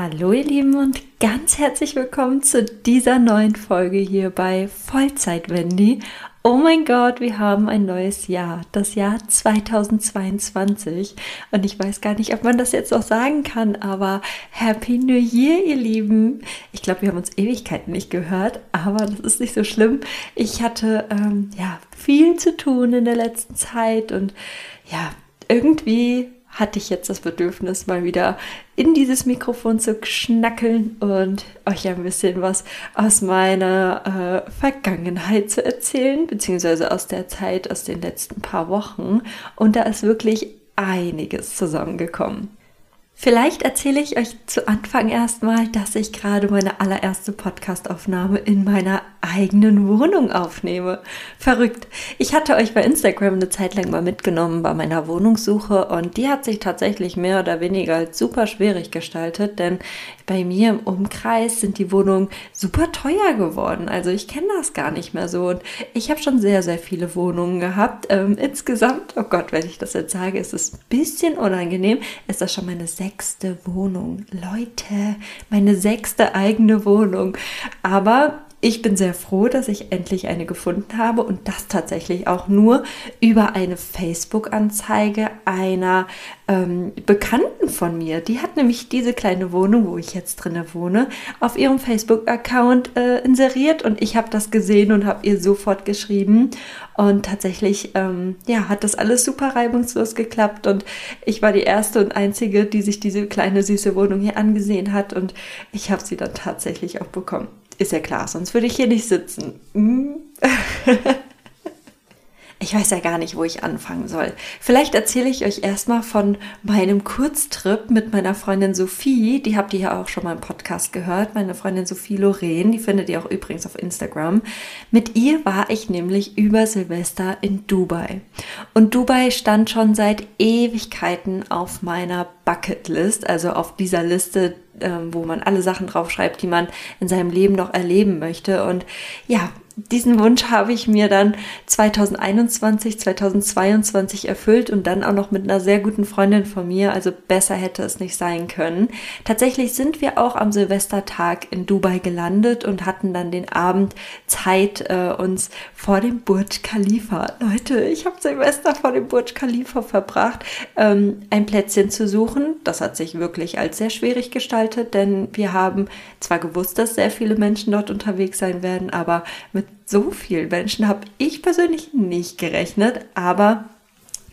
Hallo ihr Lieben und ganz herzlich willkommen zu dieser neuen Folge hier bei Vollzeit Wendy. Oh mein Gott, wir haben ein neues Jahr, das Jahr 2022 und ich weiß gar nicht, ob man das jetzt noch sagen kann, aber Happy New Year, ihr Lieben. Ich glaube, wir haben uns Ewigkeiten nicht gehört, aber das ist nicht so schlimm. Ich hatte ähm, ja viel zu tun in der letzten Zeit und ja, irgendwie hatte ich jetzt das Bedürfnis, mal wieder in dieses Mikrofon zu schnackeln und euch ein bisschen was aus meiner äh, Vergangenheit zu erzählen, beziehungsweise aus der Zeit, aus den letzten paar Wochen. Und da ist wirklich einiges zusammengekommen. Vielleicht erzähle ich euch zu Anfang erstmal, dass ich gerade meine allererste Podcastaufnahme in meiner eigenen Wohnung aufnehme. Verrückt. Ich hatte euch bei Instagram eine Zeit lang mal mitgenommen bei meiner Wohnungssuche und die hat sich tatsächlich mehr oder weniger als super schwierig gestaltet, denn bei mir im Umkreis sind die Wohnungen super teuer geworden. Also ich kenne das gar nicht mehr so und ich habe schon sehr, sehr viele Wohnungen gehabt. Ähm, insgesamt, oh Gott, wenn ich das jetzt sage, ist es ein bisschen unangenehm, ist das schon meine sechste Wohnung. Leute, meine sechste eigene Wohnung. Aber ich bin sehr froh, dass ich endlich eine gefunden habe und das tatsächlich auch nur über eine Facebook-Anzeige einer ähm, Bekannten von mir. Die hat nämlich diese kleine Wohnung, wo ich jetzt drinne wohne, auf ihrem Facebook-Account äh, inseriert und ich habe das gesehen und habe ihr sofort geschrieben und tatsächlich ähm, ja hat das alles super reibungslos geklappt und ich war die erste und einzige, die sich diese kleine süße Wohnung hier angesehen hat und ich habe sie dann tatsächlich auch bekommen. Ist ja klar, sonst würde ich hier nicht sitzen. Ich weiß ja gar nicht, wo ich anfangen soll. Vielleicht erzähle ich euch erstmal von meinem Kurztrip mit meiner Freundin Sophie. Die habt ihr ja auch schon mal im Podcast gehört. Meine Freundin Sophie Lorraine, die findet ihr auch übrigens auf Instagram. Mit ihr war ich nämlich über Silvester in Dubai. Und Dubai stand schon seit Ewigkeiten auf meiner Bucketlist, also auf dieser Liste, ähm, wo man alle Sachen draufschreibt, die man in seinem Leben noch erleben möchte. Und ja, diesen Wunsch habe ich mir dann 2021, 2022 erfüllt und dann auch noch mit einer sehr guten Freundin von mir. Also besser hätte es nicht sein können. Tatsächlich sind wir auch am Silvestertag in Dubai gelandet und hatten dann den Abend Zeit, äh, uns vor dem Burj Khalifa, Leute, ich habe Silvester vor dem Burj Khalifa verbracht, ähm, ein Plätzchen zu suchen. Das hat sich wirklich als sehr schwierig gestaltet, denn wir haben zwar gewusst, dass sehr viele Menschen dort unterwegs sein werden, aber mit so vielen Menschen habe ich persönlich nicht gerechnet, aber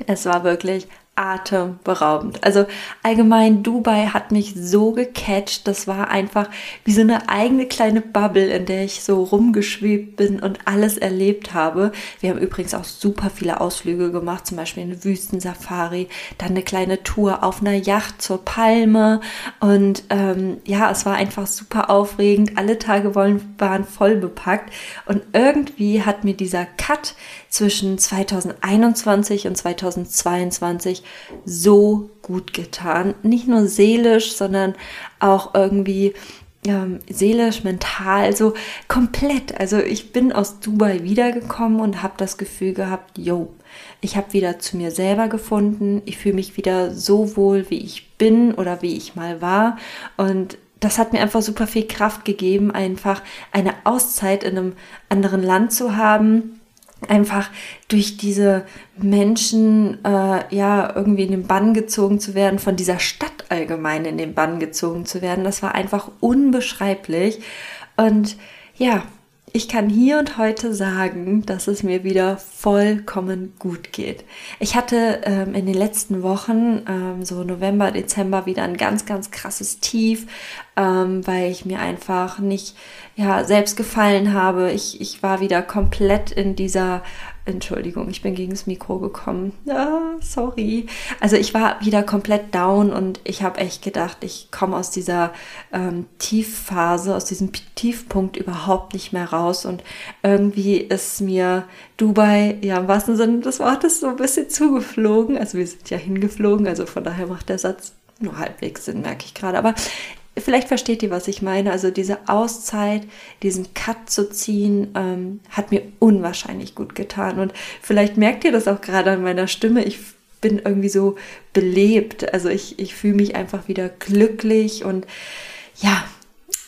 es war wirklich atemberaubend. Also allgemein Dubai hat mich so gecatcht. Das war einfach wie so eine eigene kleine Bubble, in der ich so rumgeschwebt bin und alles erlebt habe. Wir haben übrigens auch super viele Ausflüge gemacht, zum Beispiel eine Wüstensafari, dann eine kleine Tour auf einer Yacht zur Palme und ähm, ja, es war einfach super aufregend. Alle Tage waren voll bepackt und irgendwie hat mir dieser Cut zwischen 2021 und 2022 so gut getan. Nicht nur seelisch, sondern auch irgendwie ähm, seelisch, mental, so komplett. Also ich bin aus Dubai wiedergekommen und habe das Gefühl gehabt, yo, ich habe wieder zu mir selber gefunden. Ich fühle mich wieder so wohl, wie ich bin oder wie ich mal war. Und das hat mir einfach super viel Kraft gegeben, einfach eine Auszeit in einem anderen Land zu haben einfach durch diese Menschen äh, ja irgendwie in den Bann gezogen zu werden, von dieser Stadt allgemein in den Bann gezogen zu werden, das war einfach unbeschreiblich. Und ja, ich kann hier und heute sagen, dass es mir wieder vollkommen gut geht. Ich hatte ähm, in den letzten Wochen, ähm, so November, Dezember, wieder ein ganz, ganz krasses Tief, ähm, weil ich mir einfach nicht ja, selbst gefallen habe. Ich, ich war wieder komplett in dieser Entschuldigung, ich bin gegen das Mikro gekommen. Ah, sorry. Also ich war wieder komplett down und ich habe echt gedacht, ich komme aus dieser ähm, Tiefphase, aus diesem Tiefpunkt überhaupt nicht mehr raus. Und irgendwie ist mir Dubai, ja im wahrsten Sinne des Wortes, so ein bisschen zugeflogen. Also wir sind ja hingeflogen, also von daher macht der Satz nur halbwegs Sinn, merke ich gerade. Aber vielleicht versteht ihr, was ich meine. Also diese Auszeit, diesen Cut zu ziehen, ähm, hat mir unwahrscheinlich gut getan. Und vielleicht merkt ihr das auch gerade an meiner Stimme. Ich bin irgendwie so belebt. Also ich, ich fühle mich einfach wieder glücklich und ja,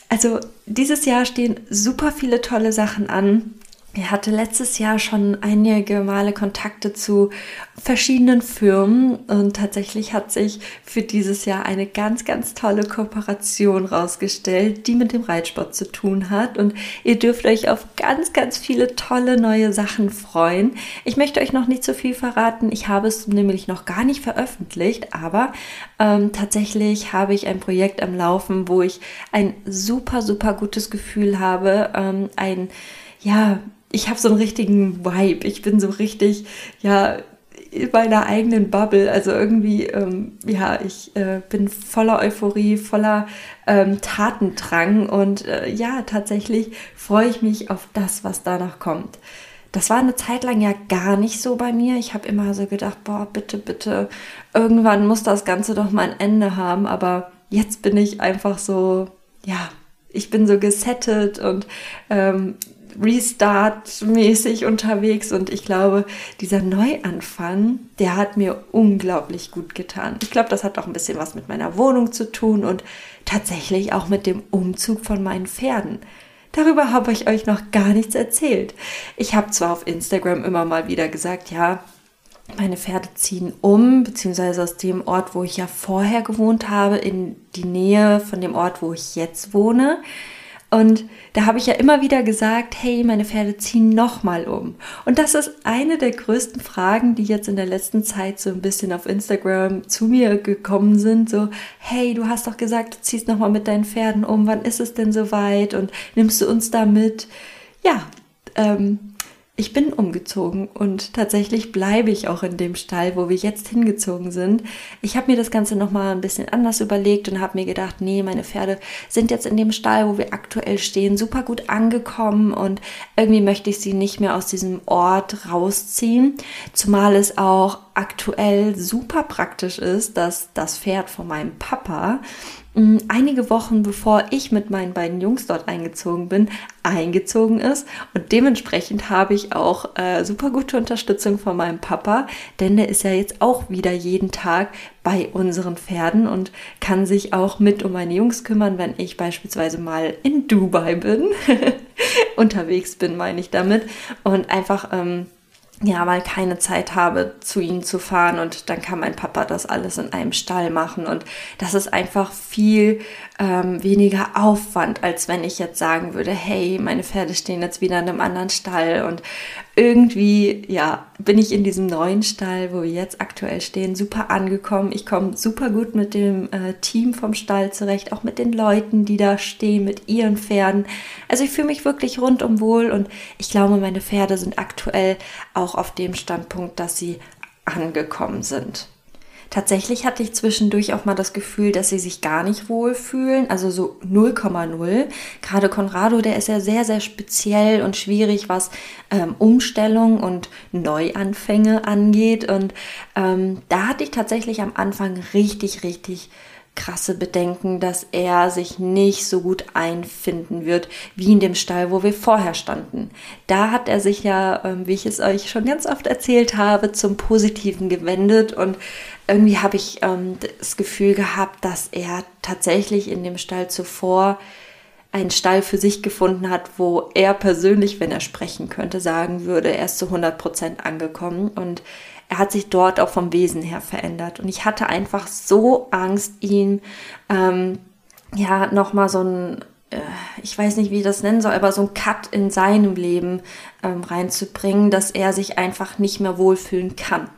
also dieses Jahr stehen super viele tolle Sachen an. Er hatte letztes Jahr schon einige Male Kontakte zu verschiedenen Firmen und tatsächlich hat sich für dieses Jahr eine ganz, ganz tolle Kooperation rausgestellt, die mit dem Reitsport zu tun hat. Und ihr dürft euch auf ganz, ganz viele tolle neue Sachen freuen. Ich möchte euch noch nicht so viel verraten. Ich habe es nämlich noch gar nicht veröffentlicht, aber ähm, tatsächlich habe ich ein Projekt am Laufen, wo ich ein super, super gutes Gefühl habe, ähm, ein ja, ich habe so einen richtigen Vibe. Ich bin so richtig, ja, in meiner eigenen Bubble. Also irgendwie, ähm, ja, ich äh, bin voller Euphorie, voller ähm, Tatendrang und äh, ja, tatsächlich freue ich mich auf das, was danach kommt. Das war eine Zeit lang ja gar nicht so bei mir. Ich habe immer so gedacht, boah, bitte, bitte, irgendwann muss das Ganze doch mal ein Ende haben. Aber jetzt bin ich einfach so, ja, ich bin so gesettet und ähm, Restart-mäßig unterwegs und ich glaube, dieser Neuanfang, der hat mir unglaublich gut getan. Ich glaube, das hat auch ein bisschen was mit meiner Wohnung zu tun und tatsächlich auch mit dem Umzug von meinen Pferden. Darüber habe ich euch noch gar nichts erzählt. Ich habe zwar auf Instagram immer mal wieder gesagt, ja, meine Pferde ziehen um, beziehungsweise aus dem Ort, wo ich ja vorher gewohnt habe, in die Nähe von dem Ort, wo ich jetzt wohne. Und da habe ich ja immer wieder gesagt, hey, meine Pferde ziehen nochmal um. Und das ist eine der größten Fragen, die jetzt in der letzten Zeit so ein bisschen auf Instagram zu mir gekommen sind. So, hey, du hast doch gesagt, du ziehst nochmal mit deinen Pferden um. Wann ist es denn soweit? Und nimmst du uns da mit? Ja, ähm, ich bin umgezogen und tatsächlich bleibe ich auch in dem Stall, wo wir jetzt hingezogen sind. Ich habe mir das Ganze nochmal ein bisschen anders überlegt und habe mir gedacht, nee, meine Pferde sind jetzt in dem Stall, wo wir aktuell stehen, super gut angekommen und irgendwie möchte ich sie nicht mehr aus diesem Ort rausziehen. Zumal es auch aktuell super praktisch ist, dass das Pferd von meinem Papa einige Wochen bevor ich mit meinen beiden Jungs dort eingezogen bin, eingezogen ist. Und dementsprechend habe ich auch äh, super gute Unterstützung von meinem Papa, denn der ist ja jetzt auch wieder jeden Tag bei unseren Pferden und kann sich auch mit um meine Jungs kümmern, wenn ich beispielsweise mal in Dubai bin. Unterwegs bin, meine ich damit. Und einfach. Ähm, ja, mal keine Zeit habe, zu ihnen zu fahren und dann kann mein Papa das alles in einem Stall machen. Und das ist einfach viel ähm, weniger Aufwand, als wenn ich jetzt sagen würde, hey, meine Pferde stehen jetzt wieder in einem anderen Stall und irgendwie, ja, bin ich in diesem neuen Stall, wo wir jetzt aktuell stehen, super angekommen. Ich komme super gut mit dem äh, Team vom Stall zurecht, auch mit den Leuten, die da stehen, mit ihren Pferden. Also ich fühle mich wirklich rundum wohl und ich glaube, meine Pferde sind aktuell auch auf dem Standpunkt, dass sie angekommen sind. Tatsächlich hatte ich zwischendurch auch mal das Gefühl, dass sie sich gar nicht wohlfühlen, also so 0,0. Gerade Conrado, der ist ja sehr, sehr speziell und schwierig, was ähm, Umstellung und Neuanfänge angeht. Und ähm, da hatte ich tatsächlich am Anfang richtig, richtig krasse Bedenken, dass er sich nicht so gut einfinden wird wie in dem Stall, wo wir vorher standen. Da hat er sich ja, ähm, wie ich es euch schon ganz oft erzählt habe, zum Positiven gewendet und irgendwie habe ich ähm, das Gefühl gehabt, dass er tatsächlich in dem Stall zuvor einen Stall für sich gefunden hat, wo er persönlich, wenn er sprechen könnte, sagen würde, er ist zu 100 Prozent angekommen und er hat sich dort auch vom Wesen her verändert. Und ich hatte einfach so Angst, ihn ähm, ja nochmal so ein, äh, ich weiß nicht, wie ich das nennen soll, aber so ein Cut in seinem Leben ähm, reinzubringen, dass er sich einfach nicht mehr wohlfühlen kann.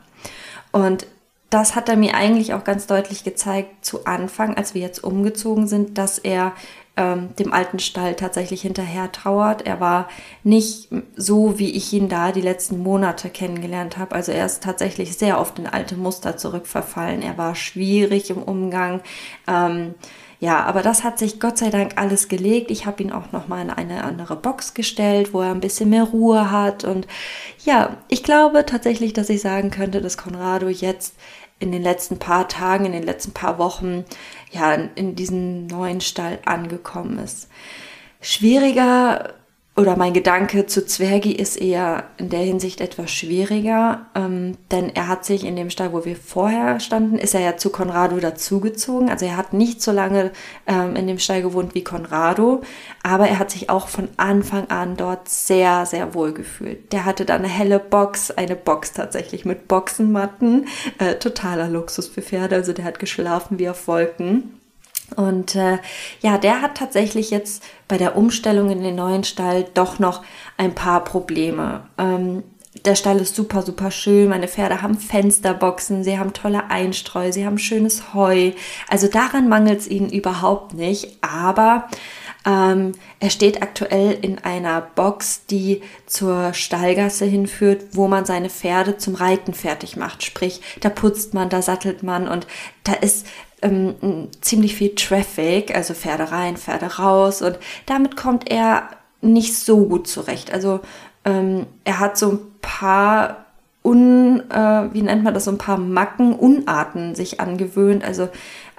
Und das hat er mir eigentlich auch ganz deutlich gezeigt zu Anfang, als wir jetzt umgezogen sind, dass er ähm, dem alten Stall tatsächlich hinterher trauert. Er war nicht so, wie ich ihn da die letzten Monate kennengelernt habe. Also er ist tatsächlich sehr oft in alte Muster zurückverfallen. Er war schwierig im Umgang. Ähm, ja, aber das hat sich Gott sei Dank alles gelegt. Ich habe ihn auch noch mal in eine andere Box gestellt, wo er ein bisschen mehr Ruhe hat. Und ja, ich glaube tatsächlich, dass ich sagen könnte, dass Conrado jetzt in den letzten paar Tagen, in den letzten paar Wochen ja in, in diesen neuen Stall angekommen ist. Schwieriger oder mein Gedanke zu Zwergi ist eher in der Hinsicht etwas schwieriger, ähm, denn er hat sich in dem Stall, wo wir vorher standen, ist er ja zu Conrado dazugezogen. Also er hat nicht so lange ähm, in dem Stall gewohnt wie Conrado, aber er hat sich auch von Anfang an dort sehr, sehr wohl gefühlt. Der hatte da eine helle Box, eine Box tatsächlich mit Boxenmatten, äh, totaler Luxus für Pferde. Also der hat geschlafen wie auf Wolken. Und äh, ja, der hat tatsächlich jetzt bei der Umstellung in den neuen Stall doch noch ein paar Probleme. Ähm, der Stall ist super, super schön. Meine Pferde haben Fensterboxen, sie haben tolle Einstreu, sie haben schönes Heu. Also daran mangelt es ihnen überhaupt nicht. Aber ähm, er steht aktuell in einer Box, die zur Stallgasse hinführt, wo man seine Pferde zum Reiten fertig macht. Sprich, da putzt man, da sattelt man und da ist ähm, ziemlich viel Traffic, also Pferde rein, Pferde raus und damit kommt er nicht so gut zurecht. Also ähm, er hat so ein paar un, äh, wie nennt man das, so ein paar Macken, Unarten sich angewöhnt. Also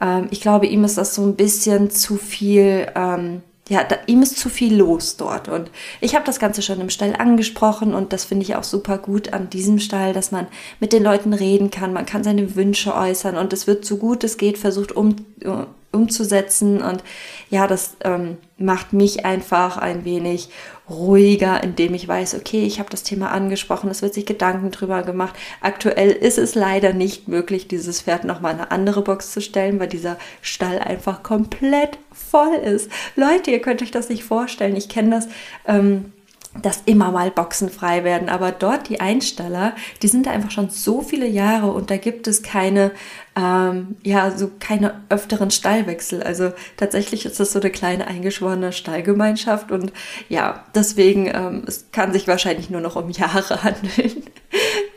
ähm, ich glaube, ihm ist das so ein bisschen zu viel ähm, ja, da, ihm ist zu viel los dort. Und ich habe das Ganze schon im Stall angesprochen und das finde ich auch super gut an diesem Stall, dass man mit den Leuten reden kann, man kann seine Wünsche äußern und es wird so gut es geht versucht um, umzusetzen. Und ja, das ähm, macht mich einfach ein wenig ruhiger, indem ich weiß, okay, ich habe das Thema angesprochen, es wird sich Gedanken drüber gemacht. Aktuell ist es leider nicht möglich, dieses Pferd nochmal in eine andere Box zu stellen, weil dieser Stall einfach komplett voll ist. Leute, ihr könnt euch das nicht vorstellen. Ich kenne das. Ähm, dass immer mal Boxen frei werden. Aber dort die Einsteller, die sind da einfach schon so viele Jahre und da gibt es keine ähm, ja, so keine öfteren Stallwechsel. Also tatsächlich ist das so eine kleine eingeschworene Stallgemeinschaft und ja, deswegen, ähm, es kann sich wahrscheinlich nur noch um Jahre handeln,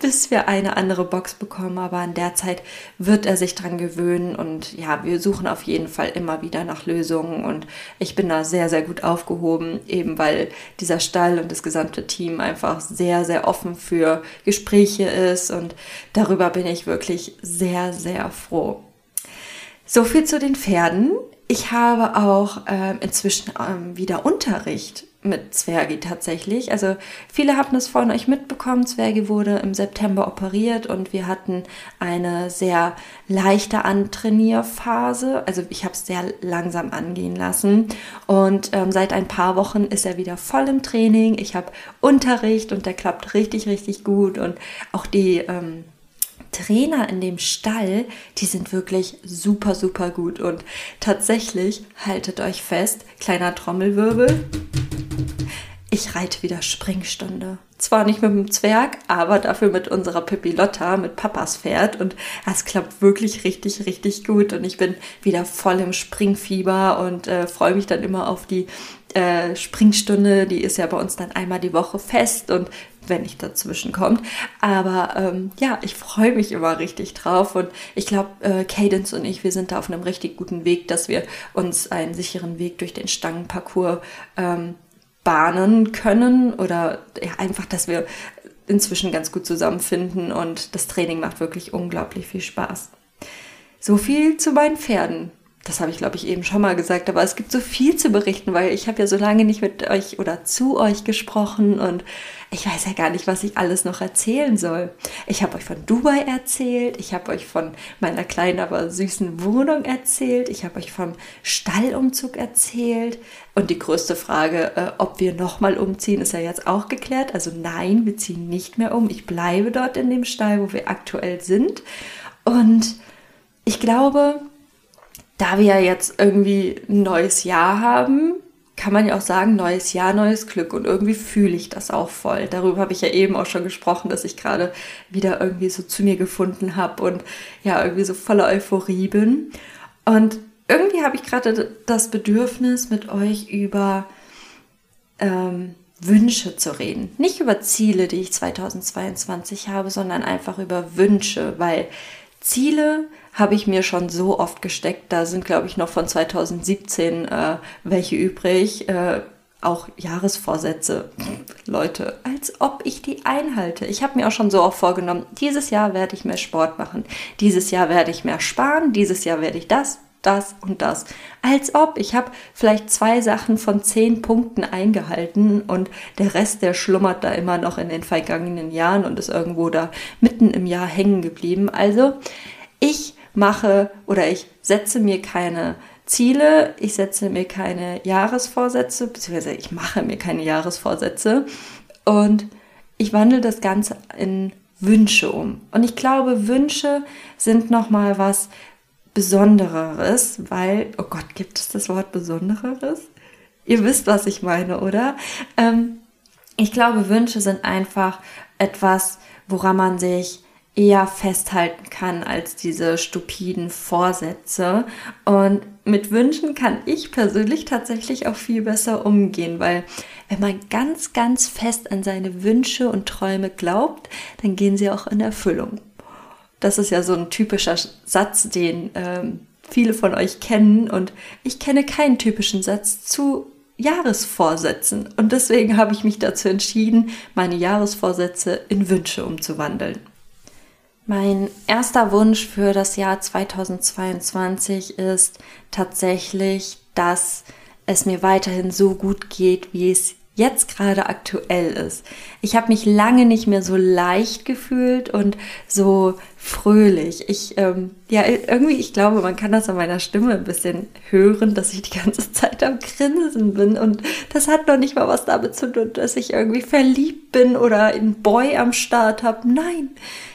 bis wir eine andere Box bekommen, aber in der Zeit wird er sich dran gewöhnen und ja, wir suchen auf jeden Fall immer wieder nach Lösungen. Und ich bin da sehr, sehr gut aufgehoben, eben weil dieser Stall und das gesamte Team einfach sehr, sehr offen für Gespräche ist. Und darüber bin ich wirklich sehr, sehr froh. So viel zu den Pferden. Ich habe auch äh, inzwischen ähm, wieder Unterricht mit Zwergi tatsächlich. Also viele haben es von euch mitbekommen. Zwergi wurde im September operiert und wir hatten eine sehr leichte Antrainierphase. Also ich habe es sehr langsam angehen lassen und ähm, seit ein paar Wochen ist er wieder voll im Training. Ich habe Unterricht und der klappt richtig, richtig gut und auch die ähm, Trainer in dem Stall, die sind wirklich super, super gut. Und tatsächlich, haltet euch fest, kleiner Trommelwirbel. Ich reite wieder Springstunde. Zwar nicht mit dem Zwerg, aber dafür mit unserer Pippi Lotta, mit Papas Pferd. Und es klappt wirklich richtig, richtig gut. Und ich bin wieder voll im Springfieber und äh, freue mich dann immer auf die äh, Springstunde. Die ist ja bei uns dann einmal die Woche fest. Und wenn nicht dazwischen kommt. Aber ähm, ja, ich freue mich immer richtig drauf und ich glaube, äh, Cadence und ich, wir sind da auf einem richtig guten Weg, dass wir uns einen sicheren Weg durch den Stangenparcours ähm, bahnen können oder ja, einfach, dass wir inzwischen ganz gut zusammenfinden und das Training macht wirklich unglaublich viel Spaß. So viel zu meinen Pferden das habe ich, glaube ich, eben schon mal gesagt, aber es gibt so viel zu berichten, weil ich habe ja so lange nicht mit euch oder zu euch gesprochen und ich weiß ja gar nicht, was ich alles noch erzählen soll. Ich habe euch von Dubai erzählt, ich habe euch von meiner kleinen, aber süßen Wohnung erzählt, ich habe euch vom Stallumzug erzählt und die größte Frage, äh, ob wir nochmal umziehen, ist ja jetzt auch geklärt. Also nein, wir ziehen nicht mehr um. Ich bleibe dort in dem Stall, wo wir aktuell sind und ich glaube, da wir jetzt irgendwie ein neues Jahr haben, kann man ja auch sagen, neues Jahr, neues Glück. Und irgendwie fühle ich das auch voll. Darüber habe ich ja eben auch schon gesprochen, dass ich gerade wieder irgendwie so zu mir gefunden habe und ja, irgendwie so voller Euphorie bin. Und irgendwie habe ich gerade das Bedürfnis, mit euch über ähm, Wünsche zu reden. Nicht über Ziele, die ich 2022 habe, sondern einfach über Wünsche, weil Ziele habe ich mir schon so oft gesteckt. Da sind, glaube ich, noch von 2017 äh, welche übrig. Äh, auch Jahresvorsätze. Leute, als ob ich die einhalte. Ich habe mir auch schon so oft vorgenommen, dieses Jahr werde ich mehr Sport machen. Dieses Jahr werde ich mehr sparen. Dieses Jahr werde ich das. Das und das. Als ob ich habe vielleicht zwei Sachen von zehn Punkten eingehalten und der Rest, der schlummert da immer noch in den vergangenen Jahren und ist irgendwo da mitten im Jahr hängen geblieben. Also ich mache oder ich setze mir keine Ziele, ich setze mir keine Jahresvorsätze, beziehungsweise ich mache mir keine Jahresvorsätze und ich wandle das Ganze in Wünsche um. Und ich glaube, Wünsche sind nochmal was Besondereres, weil, oh Gott, gibt es das Wort Besondereres? Ihr wisst, was ich meine, oder? Ähm, ich glaube, Wünsche sind einfach etwas, woran man sich eher festhalten kann als diese stupiden Vorsätze. Und mit Wünschen kann ich persönlich tatsächlich auch viel besser umgehen, weil wenn man ganz, ganz fest an seine Wünsche und Träume glaubt, dann gehen sie auch in Erfüllung. Das ist ja so ein typischer Satz, den ähm, viele von euch kennen. Und ich kenne keinen typischen Satz zu Jahresvorsätzen. Und deswegen habe ich mich dazu entschieden, meine Jahresvorsätze in Wünsche umzuwandeln. Mein erster Wunsch für das Jahr 2022 ist tatsächlich, dass es mir weiterhin so gut geht, wie es jetzt gerade aktuell ist. Ich habe mich lange nicht mehr so leicht gefühlt und so fröhlich. Ich, ähm, ja, irgendwie, ich glaube, man kann das an meiner Stimme ein bisschen hören, dass ich die ganze Zeit am Grinsen bin. Und das hat noch nicht mal was damit zu tun, dass ich irgendwie verliebt bin oder einen Boy am Start habe. Nein,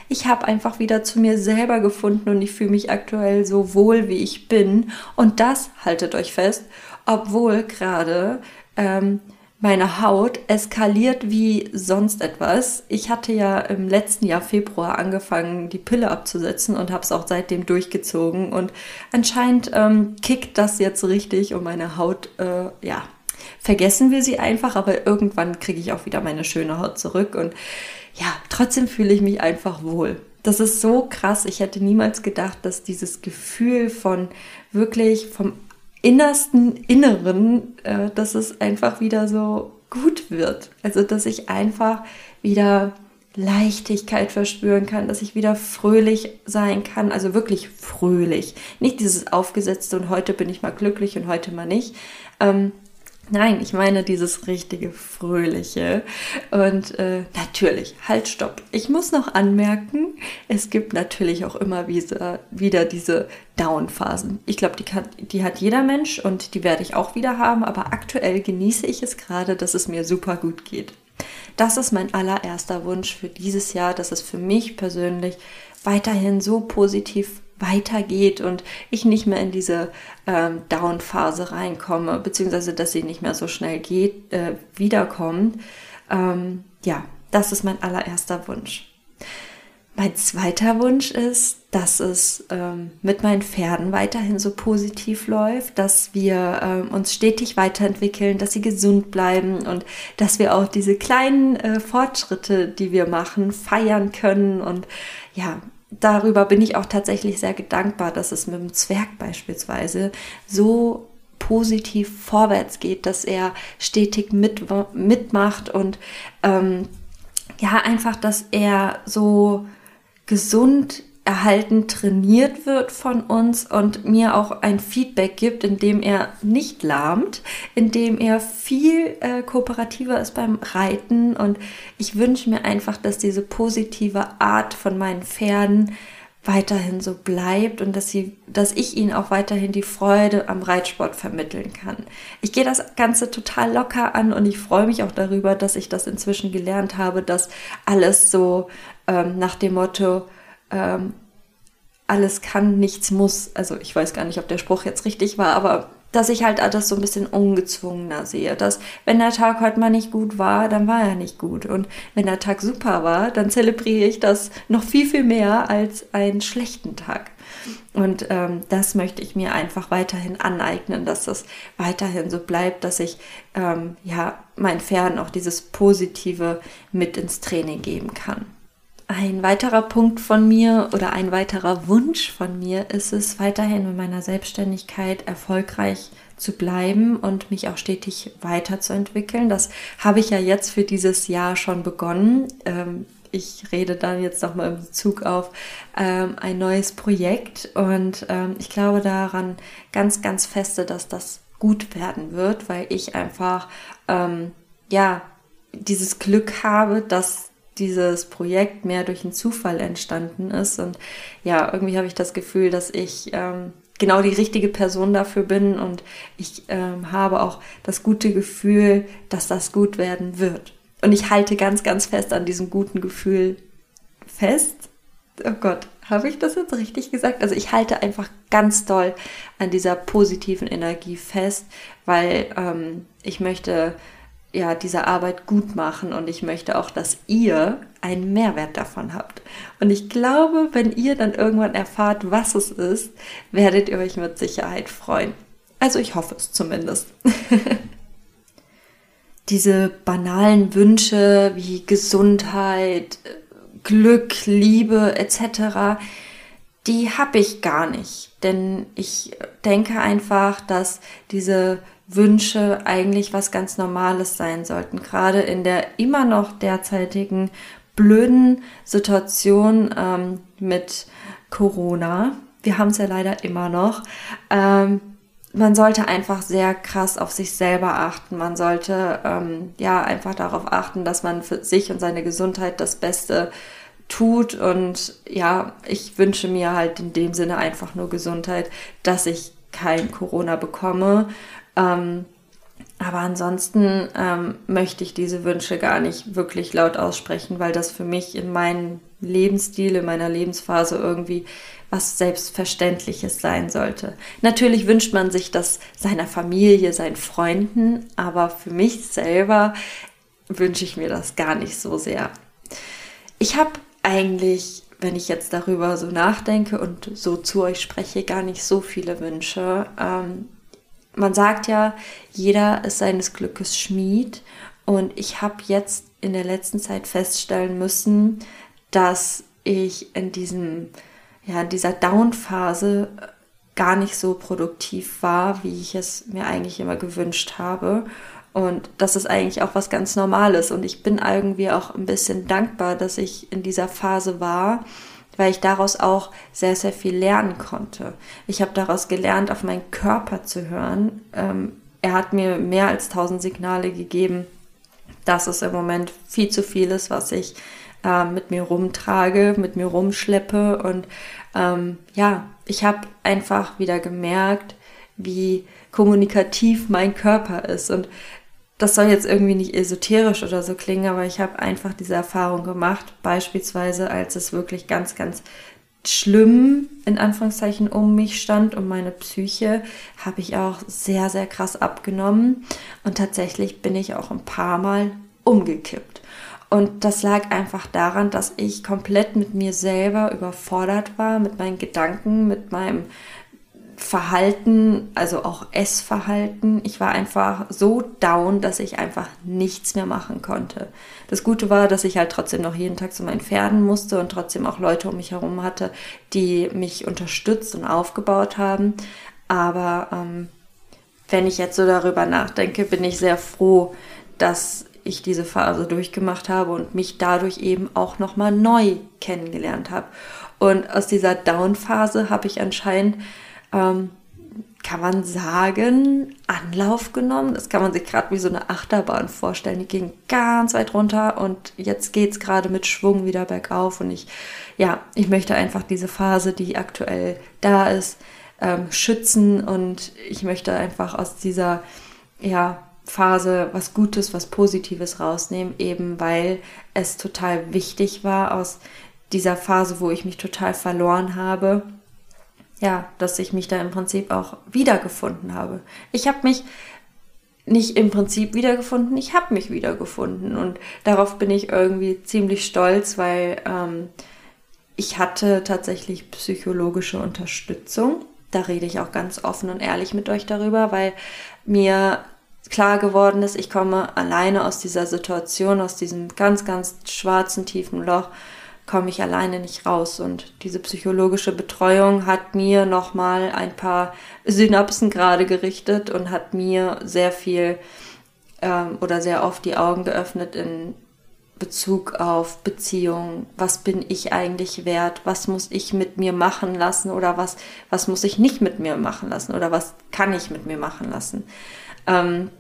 ich habe einfach wieder zu mir selber gefunden und ich fühle mich aktuell so wohl, wie ich bin. Und das, haltet euch fest, obwohl gerade ähm, meine Haut eskaliert wie sonst etwas. Ich hatte ja im letzten Jahr Februar angefangen, die Pille abzusetzen und habe es auch seitdem durchgezogen. Und anscheinend ähm, kickt das jetzt richtig und meine Haut, äh, ja, vergessen wir sie einfach, aber irgendwann kriege ich auch wieder meine schöne Haut zurück. Und ja, trotzdem fühle ich mich einfach wohl. Das ist so krass. Ich hätte niemals gedacht, dass dieses Gefühl von wirklich vom innersten Inneren, äh, dass es einfach wieder so gut wird. Also, dass ich einfach wieder Leichtigkeit verspüren kann, dass ich wieder fröhlich sein kann, also wirklich fröhlich. Nicht dieses aufgesetzte und heute bin ich mal glücklich und heute mal nicht, ähm, Nein, ich meine dieses richtige Fröhliche. Und äh, natürlich, halt, stopp. Ich muss noch anmerken, es gibt natürlich auch immer wieder, wieder diese Down-Phasen. Ich glaube, die, die hat jeder Mensch und die werde ich auch wieder haben, aber aktuell genieße ich es gerade, dass es mir super gut geht. Das ist mein allererster Wunsch für dieses Jahr, dass es für mich persönlich weiterhin so positiv weitergeht und ich nicht mehr in diese ähm, Down-Phase reinkomme, beziehungsweise dass sie nicht mehr so schnell geht, äh, wiederkommt. Ähm, ja, das ist mein allererster Wunsch. Mein zweiter Wunsch ist, dass es ähm, mit meinen Pferden weiterhin so positiv läuft, dass wir ähm, uns stetig weiterentwickeln, dass sie gesund bleiben und dass wir auch diese kleinen äh, Fortschritte, die wir machen, feiern können und ja, darüber bin ich auch tatsächlich sehr dankbar, dass es mit dem Zwerg beispielsweise so positiv vorwärts geht, dass er stetig mit, mitmacht und ähm, ja, einfach, dass er so gesund erhalten trainiert wird von uns und mir auch ein Feedback gibt, indem er nicht lahmt, indem er viel äh, kooperativer ist beim Reiten und ich wünsche mir einfach, dass diese positive Art von meinen Pferden weiterhin so bleibt und dass sie, dass ich ihnen auch weiterhin die Freude am Reitsport vermitteln kann. Ich gehe das Ganze total locker an und ich freue mich auch darüber, dass ich das inzwischen gelernt habe, dass alles so ähm, nach dem Motto ähm, alles kann, nichts muss. Also ich weiß gar nicht, ob der Spruch jetzt richtig war, aber dass ich halt alles so ein bisschen ungezwungener sehe. Dass wenn der Tag heute mal nicht gut war, dann war er nicht gut. Und wenn der Tag super war, dann zelebriere ich das noch viel, viel mehr als einen schlechten Tag. Und ähm, das möchte ich mir einfach weiterhin aneignen, dass das weiterhin so bleibt, dass ich ähm, ja meinen Pferden auch dieses Positive mit ins Training geben kann. Ein weiterer Punkt von mir oder ein weiterer Wunsch von mir ist es, weiterhin in meiner Selbstständigkeit erfolgreich zu bleiben und mich auch stetig weiterzuentwickeln. Das habe ich ja jetzt für dieses Jahr schon begonnen. Ähm, ich rede dann jetzt nochmal im Bezug auf ähm, ein neues Projekt und ähm, ich glaube daran ganz, ganz feste, dass das gut werden wird, weil ich einfach, ja, dieses Glück habe, dass dieses Projekt mehr durch einen Zufall entstanden ist. Und ja, irgendwie habe ich das Gefühl, dass ich ähm, genau die richtige Person dafür bin und ich ähm, habe auch das gute Gefühl, dass das gut werden wird. Und ich halte ganz, ganz fest an diesem guten Gefühl fest. Oh Gott, habe ich das jetzt richtig gesagt? Also ich halte einfach ganz doll an dieser positiven Energie fest, weil ähm, ich möchte ja, diese Arbeit gut machen und ich möchte auch, dass ihr einen Mehrwert davon habt. Und ich glaube, wenn ihr dann irgendwann erfahrt, was es ist, werdet ihr euch mit Sicherheit freuen. Also ich hoffe es zumindest. diese banalen Wünsche wie Gesundheit, Glück, Liebe etc., die habe ich gar nicht. Denn ich denke einfach, dass diese Wünsche eigentlich was ganz Normales sein sollten. Gerade in der immer noch derzeitigen blöden Situation ähm, mit Corona. Wir haben es ja leider immer noch. Ähm, man sollte einfach sehr krass auf sich selber achten. Man sollte ähm, ja einfach darauf achten, dass man für sich und seine Gesundheit das Beste tut. Und ja, ich wünsche mir halt in dem Sinne einfach nur Gesundheit, dass ich kein Corona bekomme ähm, aber ansonsten ähm, möchte ich diese Wünsche gar nicht wirklich laut aussprechen, weil das für mich in meinem Lebensstil, in meiner Lebensphase irgendwie was Selbstverständliches sein sollte. Natürlich wünscht man sich das seiner Familie, seinen Freunden, aber für mich selber wünsche ich mir das gar nicht so sehr. Ich habe eigentlich, wenn ich jetzt darüber so nachdenke und so zu euch spreche, gar nicht so viele Wünsche. Ähm, man sagt ja, jeder ist seines Glückes Schmied. Und ich habe jetzt in der letzten Zeit feststellen müssen, dass ich in diesem, ja, in dieser Down-Phase gar nicht so produktiv war, wie ich es mir eigentlich immer gewünscht habe. Und das ist eigentlich auch was ganz Normales. Und ich bin irgendwie auch ein bisschen dankbar, dass ich in dieser Phase war, weil ich daraus auch sehr, sehr viel lernen konnte. Ich habe daraus gelernt, auf meinen Körper zu hören. Ähm, er hat mir mehr als tausend Signale gegeben, dass es im Moment viel zu viel ist, was ich äh, mit mir rumtrage, mit mir rumschleppe. Und ähm, ja, ich habe einfach wieder gemerkt, wie kommunikativ mein Körper ist. Und das soll jetzt irgendwie nicht esoterisch oder so klingen, aber ich habe einfach diese Erfahrung gemacht, beispielsweise als es wirklich ganz, ganz schlimm in Anführungszeichen um mich stand, um meine Psyche, habe ich auch sehr, sehr krass abgenommen und tatsächlich bin ich auch ein paar Mal umgekippt. Und das lag einfach daran, dass ich komplett mit mir selber überfordert war, mit meinen Gedanken, mit meinem Verhalten, also auch Essverhalten. Ich war einfach so down, dass ich einfach nichts mehr machen konnte. Das Gute war, dass ich halt trotzdem noch jeden Tag zu meinen Pferden musste und trotzdem auch Leute um mich herum hatte, die mich unterstützt und aufgebaut haben. Aber ähm, wenn ich jetzt so darüber nachdenke, bin ich sehr froh, dass ich diese Phase durchgemacht habe und mich dadurch eben auch nochmal neu kennengelernt habe. Und aus dieser Down-Phase habe ich anscheinend ähm, kann man sagen, Anlauf genommen. Das kann man sich gerade wie so eine Achterbahn vorstellen. Die ging ganz weit runter und jetzt geht es gerade mit Schwung wieder bergauf. Und ich, ja, ich möchte einfach diese Phase, die aktuell da ist, ähm, schützen und ich möchte einfach aus dieser, ja, Phase was Gutes, was Positives rausnehmen, eben weil es total wichtig war aus dieser Phase, wo ich mich total verloren habe ja, dass ich mich da im Prinzip auch wiedergefunden habe. Ich habe mich nicht im Prinzip wiedergefunden, ich habe mich wiedergefunden und darauf bin ich irgendwie ziemlich stolz, weil ähm, ich hatte tatsächlich psychologische Unterstützung. Da rede ich auch ganz offen und ehrlich mit euch darüber, weil mir klar geworden ist, ich komme alleine aus dieser Situation, aus diesem ganz, ganz schwarzen, tiefen Loch komme ich alleine nicht raus. Und diese psychologische Betreuung hat mir nochmal ein paar Synapsen gerade gerichtet und hat mir sehr viel ähm, oder sehr oft die Augen geöffnet in Bezug auf Beziehung. Was bin ich eigentlich wert? Was muss ich mit mir machen lassen? Oder was, was muss ich nicht mit mir machen lassen? Oder was kann ich mit mir machen lassen? Ähm,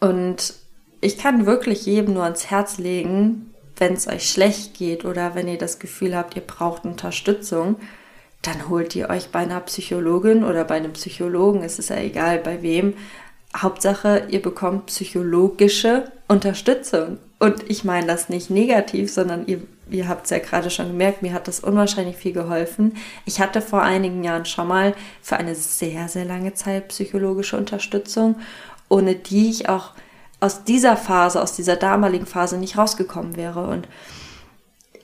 und ich kann wirklich jedem nur ans Herz legen, wenn es euch schlecht geht oder wenn ihr das Gefühl habt, ihr braucht Unterstützung, dann holt ihr euch bei einer Psychologin oder bei einem Psychologen, es ist ja egal bei wem. Hauptsache, ihr bekommt psychologische Unterstützung. Und ich meine das nicht negativ, sondern ihr, ihr habt es ja gerade schon gemerkt, mir hat das unwahrscheinlich viel geholfen. Ich hatte vor einigen Jahren schon mal für eine sehr, sehr lange Zeit psychologische Unterstützung, ohne die ich auch aus dieser Phase, aus dieser damaligen Phase nicht rausgekommen wäre. Und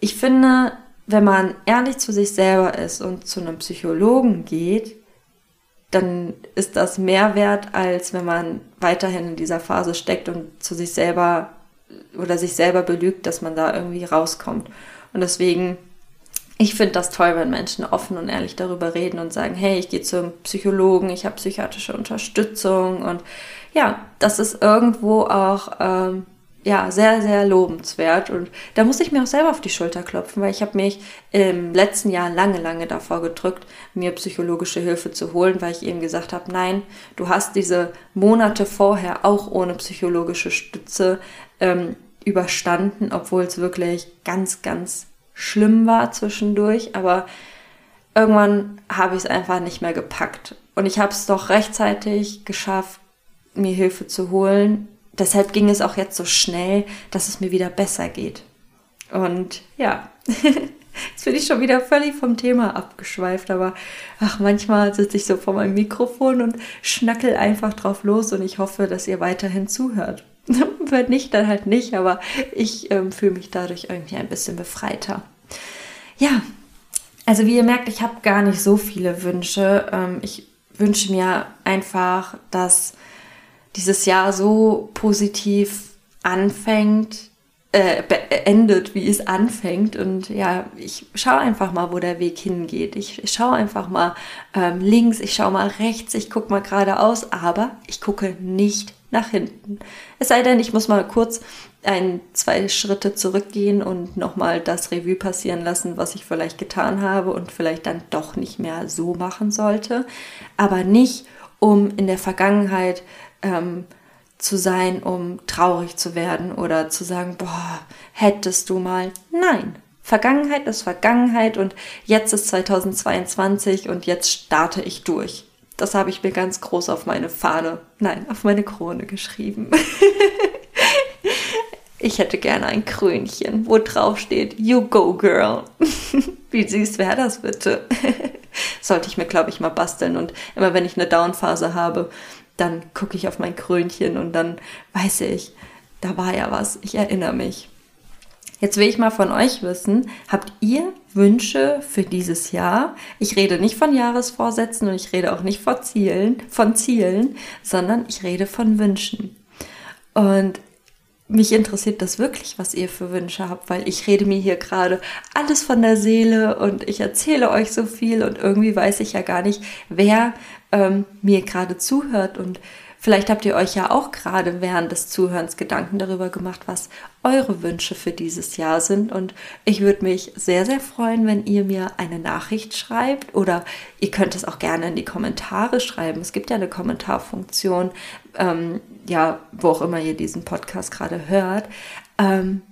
ich finde, wenn man ehrlich zu sich selber ist und zu einem Psychologen geht, dann ist das mehr wert, als wenn man weiterhin in dieser Phase steckt und zu sich selber oder sich selber belügt, dass man da irgendwie rauskommt. Und deswegen, ich finde das toll, wenn Menschen offen und ehrlich darüber reden und sagen, hey, ich gehe zum Psychologen, ich habe psychiatrische Unterstützung und ja, das ist irgendwo auch ähm, ja, sehr, sehr lobenswert. Und da muss ich mir auch selber auf die Schulter klopfen, weil ich habe mich im letzten Jahr lange, lange davor gedrückt, mir psychologische Hilfe zu holen, weil ich eben gesagt habe, nein, du hast diese Monate vorher auch ohne psychologische Stütze ähm, überstanden, obwohl es wirklich ganz, ganz schlimm war zwischendurch. Aber irgendwann habe ich es einfach nicht mehr gepackt. Und ich habe es doch rechtzeitig geschafft, mir Hilfe zu holen deshalb ging es auch jetzt so schnell, dass es mir wieder besser geht. Und ja, jetzt bin ich schon wieder völlig vom Thema abgeschweift, aber ach, manchmal sitze ich so vor meinem Mikrofon und schnackel einfach drauf los und ich hoffe, dass ihr weiterhin zuhört. Wenn nicht, dann halt nicht, aber ich ähm, fühle mich dadurch irgendwie ein bisschen befreiter. Ja, also wie ihr merkt, ich habe gar nicht so viele Wünsche. Ähm, ich wünsche mir einfach, dass dieses Jahr so positiv anfängt, äh, beendet, wie es anfängt. Und ja, ich schaue einfach mal, wo der Weg hingeht. Ich, ich schaue einfach mal ähm, links, ich schaue mal rechts, ich gucke mal geradeaus, aber ich gucke nicht nach hinten. Es sei denn, ich muss mal kurz ein, zwei Schritte zurückgehen und nochmal das Revue passieren lassen, was ich vielleicht getan habe und vielleicht dann doch nicht mehr so machen sollte. Aber nicht, um in der Vergangenheit ähm, zu sein, um traurig zu werden oder zu sagen, boah, hättest du mal. Nein, Vergangenheit ist Vergangenheit und jetzt ist 2022 und jetzt starte ich durch. Das habe ich mir ganz groß auf meine Fahne, nein, auf meine Krone geschrieben. ich hätte gerne ein Krönchen, wo drauf steht, You go, girl. Wie süß wäre das bitte? Sollte ich mir, glaube ich, mal basteln und immer wenn ich eine Downphase habe, dann gucke ich auf mein Krönchen und dann weiß ich, da war ja was, ich erinnere mich. Jetzt will ich mal von euch wissen, habt ihr Wünsche für dieses Jahr? Ich rede nicht von Jahresvorsätzen und ich rede auch nicht von Zielen, von Zielen, sondern ich rede von Wünschen. Und mich interessiert das wirklich, was ihr für Wünsche habt, weil ich rede mir hier gerade alles von der Seele und ich erzähle euch so viel und irgendwie weiß ich ja gar nicht, wer ähm, mir gerade zuhört und vielleicht habt ihr euch ja auch gerade während des Zuhörens Gedanken darüber gemacht, was eure Wünsche für dieses Jahr sind und ich würde mich sehr, sehr freuen, wenn ihr mir eine Nachricht schreibt oder ihr könnt es auch gerne in die Kommentare schreiben. Es gibt ja eine Kommentarfunktion ähm, ja, wo auch immer ihr diesen Podcast gerade hört. Ähm,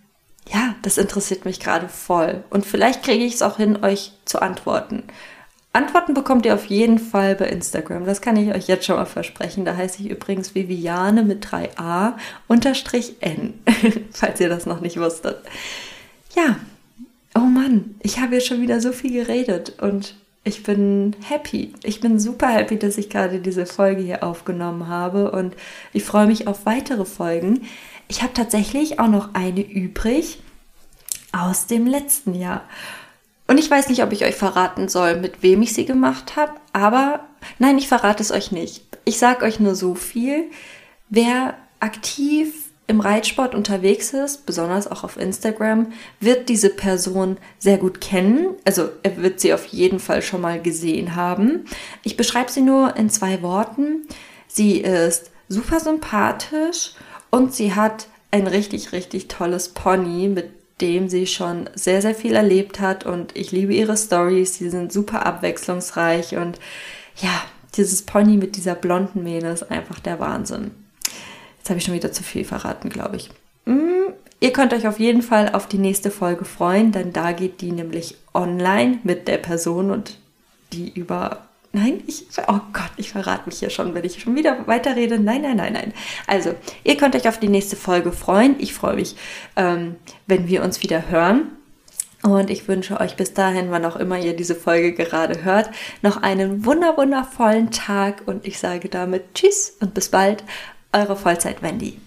ja, das interessiert mich gerade voll. Und vielleicht kriege ich es auch hin, euch zu antworten. Antworten bekommt ihr auf jeden Fall bei Instagram. Das kann ich euch jetzt schon mal versprechen. Da heiße ich übrigens Viviane mit 3a unterstrich n, falls ihr das noch nicht wusstet. Ja, oh Mann, ich habe jetzt schon wieder so viel geredet und ich bin happy. Ich bin super happy, dass ich gerade diese Folge hier aufgenommen habe und ich freue mich auf weitere Folgen. Ich habe tatsächlich auch noch eine übrig aus dem letzten Jahr. Und ich weiß nicht, ob ich euch verraten soll, mit wem ich sie gemacht habe, aber nein, ich verrate es euch nicht. Ich sage euch nur so viel. Wer aktiv im Reitsport unterwegs ist, besonders auch auf Instagram, wird diese Person sehr gut kennen. Also er wird sie auf jeden Fall schon mal gesehen haben. Ich beschreibe sie nur in zwei Worten. Sie ist super sympathisch und sie hat ein richtig, richtig tolles Pony, mit dem sie schon sehr, sehr viel erlebt hat und ich liebe ihre Stories, sie sind super abwechslungsreich und ja, dieses Pony mit dieser blonden Mähne ist einfach der Wahnsinn. Jetzt habe ich schon wieder zu viel verraten, glaube ich. Mm, ihr könnt euch auf jeden Fall auf die nächste Folge freuen, denn da geht die nämlich online mit der Person und die über Nein, ich, oh Gott, ich verrate mich hier schon, wenn ich schon wieder weiterrede. Nein, nein, nein, nein. Also, ihr könnt euch auf die nächste Folge freuen. Ich freue mich, ähm, wenn wir uns wieder hören. Und ich wünsche euch bis dahin, wann auch immer ihr diese Folge gerade hört, noch einen wunder wundervollen Tag. Und ich sage damit Tschüss und bis bald, eure Vollzeit Wendy.